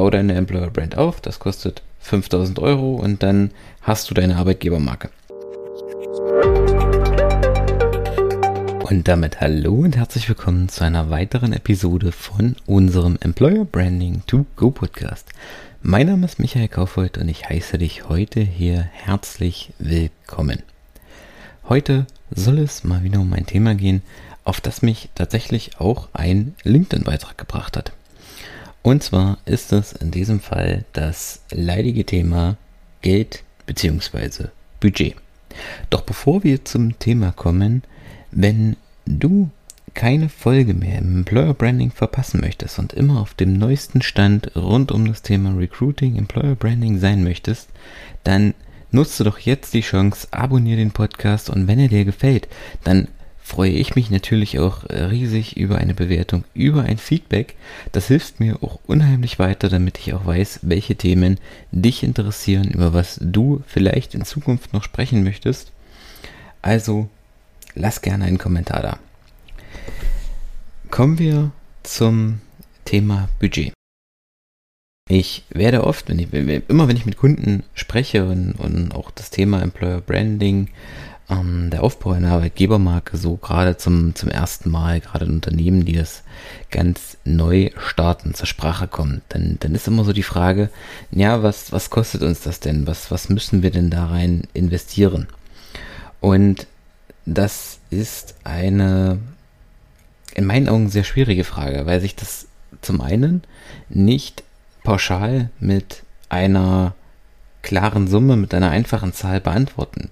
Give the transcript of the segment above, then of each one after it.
bau deine Employer Brand auf, das kostet 5000 Euro und dann hast du deine Arbeitgebermarke. Und damit hallo und herzlich willkommen zu einer weiteren Episode von unserem Employer Branding to Go Podcast. Mein Name ist Michael Kaufhold und ich heiße dich heute hier herzlich willkommen. Heute soll es mal wieder um ein Thema gehen, auf das mich tatsächlich auch ein LinkedIn-Beitrag gebracht hat. Und zwar ist es in diesem Fall das leidige Thema Geld bzw. Budget. Doch bevor wir zum Thema kommen, wenn du keine Folge mehr im Employer Branding verpassen möchtest und immer auf dem neuesten Stand rund um das Thema Recruiting, Employer Branding sein möchtest, dann nutze doch jetzt die Chance, abonniere den Podcast und wenn er dir gefällt, dann freue ich mich natürlich auch riesig über eine Bewertung, über ein Feedback. Das hilft mir auch unheimlich weiter, damit ich auch weiß, welche Themen dich interessieren, über was du vielleicht in Zukunft noch sprechen möchtest. Also lass gerne einen Kommentar da. Kommen wir zum Thema Budget. Ich werde oft, wenn ich, immer wenn ich mit Kunden spreche und, und auch das Thema Employer Branding, ähm, der Aufbau einer Arbeitgebermarke so gerade zum, zum ersten Mal, gerade in Unternehmen, die das ganz neu starten, zur Sprache kommen, dann, dann ist immer so die Frage, ja, was, was kostet uns das denn? Was, was müssen wir denn da rein investieren? Und das ist eine in meinen Augen sehr schwierige Frage, weil sich das zum einen nicht pauschal mit einer klaren Summe, mit einer einfachen Zahl beantworten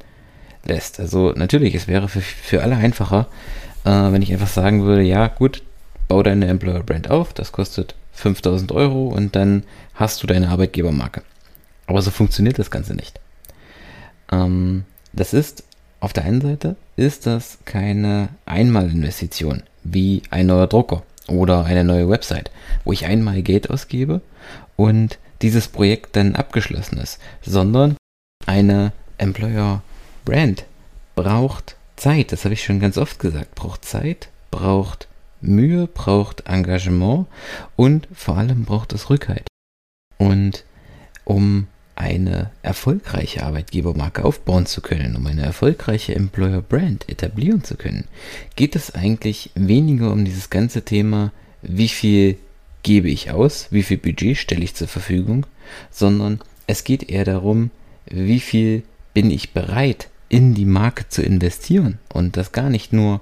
lässt. Also natürlich, es wäre für, für alle einfacher, äh, wenn ich einfach sagen würde, ja gut, bau deine Employer Brand auf, das kostet 5000 Euro und dann hast du deine Arbeitgebermarke. Aber so funktioniert das Ganze nicht. Ähm, das ist, auf der einen Seite, ist das keine Einmalinvestition wie ein neuer Drucker oder eine neue Website, wo ich einmal Geld ausgebe und dieses Projekt dann abgeschlossen ist, sondern eine Employer Brand braucht Zeit, das habe ich schon ganz oft gesagt, braucht Zeit, braucht Mühe, braucht Engagement und vor allem braucht es Rückhalt. Und um eine erfolgreiche Arbeitgebermarke aufbauen zu können, um eine erfolgreiche Employer Brand etablieren zu können, geht es eigentlich weniger um dieses ganze Thema, wie viel gebe ich aus, wie viel Budget stelle ich zur Verfügung, sondern es geht eher darum, wie viel bin ich bereit in die Marke zu investieren und das gar nicht nur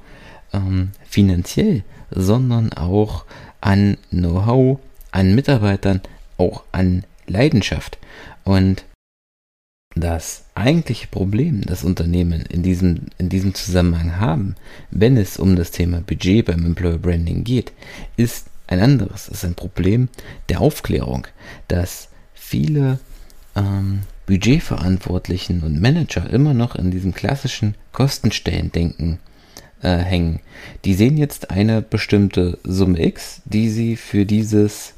ähm, finanziell, sondern auch an Know-how, an Mitarbeitern, auch an Leidenschaft. Und das eigentliche Problem, das Unternehmen in diesem, in diesem Zusammenhang haben, wenn es um das Thema Budget beim Employer Branding geht, ist ein anderes. Es ist ein Problem der Aufklärung, dass viele ähm, Budgetverantwortlichen und Manager immer noch in diesem klassischen Kostenstellendenken äh, hängen. Die sehen jetzt eine bestimmte Summe X, die sie für dieses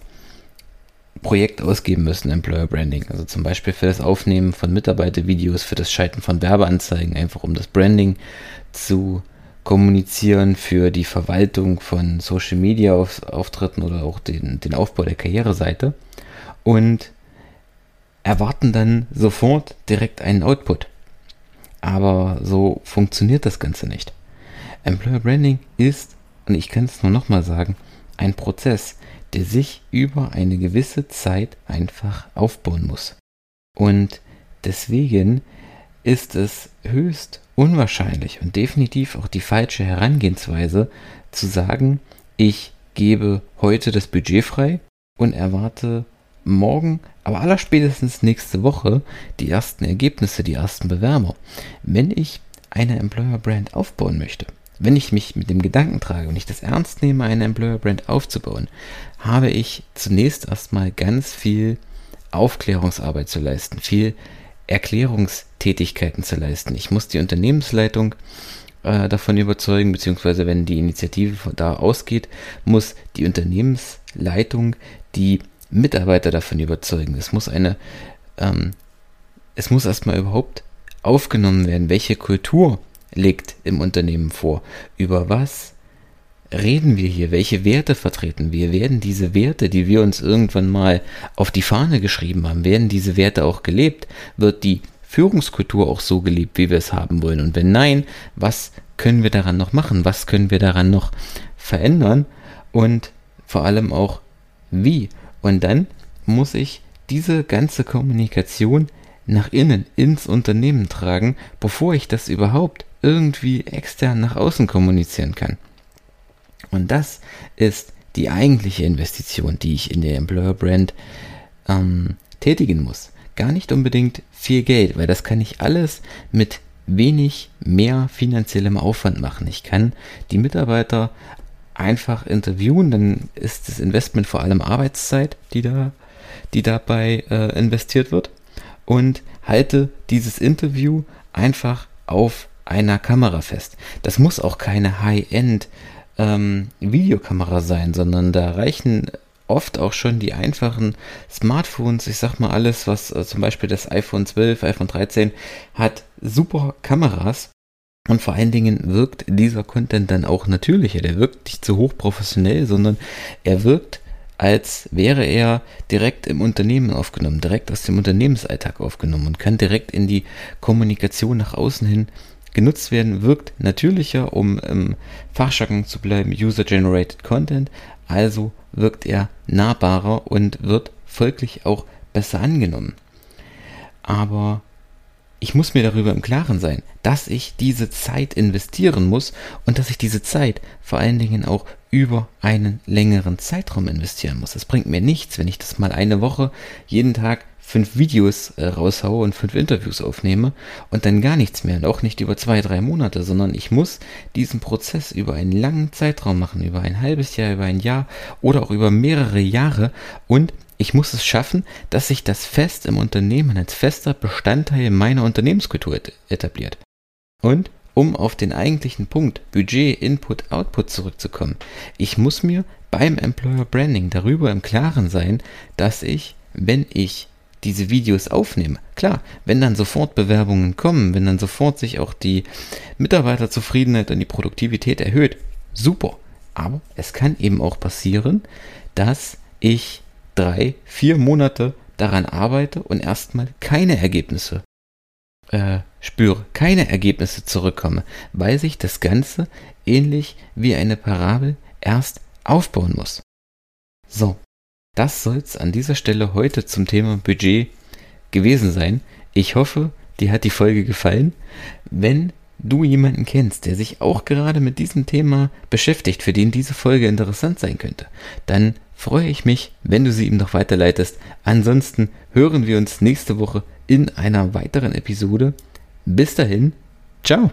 Projekt ausgeben müssen, Employer Branding. Also zum Beispiel für das Aufnehmen von Mitarbeitervideos, für das Schalten von Werbeanzeigen, einfach um das Branding zu kommunizieren, für die Verwaltung von Social Media Auftritten oder auch den, den Aufbau der Karriereseite. Und erwarten dann sofort direkt einen Output. Aber so funktioniert das Ganze nicht. Employer Branding ist, und ich kann es nur nochmal sagen, ein Prozess, der sich über eine gewisse Zeit einfach aufbauen muss. Und deswegen ist es höchst unwahrscheinlich und definitiv auch die falsche Herangehensweise zu sagen, ich gebe heute das Budget frei und erwarte morgen, aber allerspätestens nächste Woche die ersten Ergebnisse, die ersten Bewerber. Wenn ich eine Employer Brand aufbauen möchte, wenn ich mich mit dem Gedanken trage und ich das ernst nehme, eine Employer Brand aufzubauen, habe ich zunächst erstmal ganz viel Aufklärungsarbeit zu leisten, viel Erklärungstätigkeiten zu leisten. Ich muss die Unternehmensleitung äh, davon überzeugen, beziehungsweise wenn die Initiative von da ausgeht, muss die Unternehmensleitung die Mitarbeiter davon überzeugen. Es muss eine, ähm, es muss erstmal überhaupt aufgenommen werden, welche Kultur liegt im Unternehmen vor, über was reden wir hier? Welche Werte vertreten wir? Werden diese Werte, die wir uns irgendwann mal auf die Fahne geschrieben haben, werden diese Werte auch gelebt? Wird die Führungskultur auch so gelebt, wie wir es haben wollen? Und wenn nein, was können wir daran noch machen? Was können wir daran noch verändern? Und vor allem auch wie? Und dann muss ich diese ganze Kommunikation nach innen ins Unternehmen tragen, bevor ich das überhaupt irgendwie extern nach außen kommunizieren kann. Und das ist die eigentliche Investition, die ich in der Employer Brand ähm, tätigen muss. Gar nicht unbedingt viel Geld, weil das kann ich alles mit wenig mehr finanziellem Aufwand machen. Ich kann die Mitarbeiter einfach interviewen, dann ist das Investment vor allem Arbeitszeit, die da, die dabei äh, investiert wird und halte dieses Interview einfach auf einer Kamera fest. Das muss auch keine High-End ähm, Videokamera sein, sondern da reichen oft auch schon die einfachen Smartphones. Ich sag mal alles, was äh, zum Beispiel das iPhone 12, iPhone 13 hat super Kameras. Und vor allen Dingen wirkt dieser Content dann auch natürlicher. Der wirkt nicht zu hochprofessionell, sondern er wirkt, als wäre er direkt im Unternehmen aufgenommen, direkt aus dem Unternehmensalltag aufgenommen und kann direkt in die Kommunikation nach außen hin genutzt werden, wirkt natürlicher, um im Fachjargon zu bleiben, User-Generated Content, also wirkt er nahbarer und wird folglich auch besser angenommen. Aber ich muss mir darüber im Klaren sein, dass ich diese Zeit investieren muss und dass ich diese Zeit vor allen Dingen auch über einen längeren Zeitraum investieren muss. Es bringt mir nichts, wenn ich das mal eine Woche jeden Tag fünf Videos äh, raushaue und fünf Interviews aufnehme und dann gar nichts mehr und auch nicht über zwei, drei Monate, sondern ich muss diesen Prozess über einen langen Zeitraum machen, über ein halbes Jahr, über ein Jahr oder auch über mehrere Jahre und ich muss es schaffen, dass sich das fest im Unternehmen als fester Bestandteil meiner Unternehmenskultur etabliert. Und um auf den eigentlichen Punkt Budget, Input, Output zurückzukommen, ich muss mir beim Employer Branding darüber im Klaren sein, dass ich, wenn ich diese Videos aufnehme. Klar, wenn dann sofort Bewerbungen kommen, wenn dann sofort sich auch die Mitarbeiterzufriedenheit und die Produktivität erhöht, super. Aber es kann eben auch passieren, dass ich drei, vier Monate daran arbeite und erstmal keine Ergebnisse äh, spüre, keine Ergebnisse zurückkomme, weil sich das Ganze ähnlich wie eine Parabel erst aufbauen muss. So, das soll es an dieser Stelle heute zum Thema Budget gewesen sein. Ich hoffe, dir hat die Folge gefallen. Wenn du jemanden kennst, der sich auch gerade mit diesem Thema beschäftigt, für den diese Folge interessant sein könnte, dann freue ich mich, wenn du sie ihm noch weiterleitest. Ansonsten hören wir uns nächste Woche in einer weiteren Episode. Bis dahin, ciao.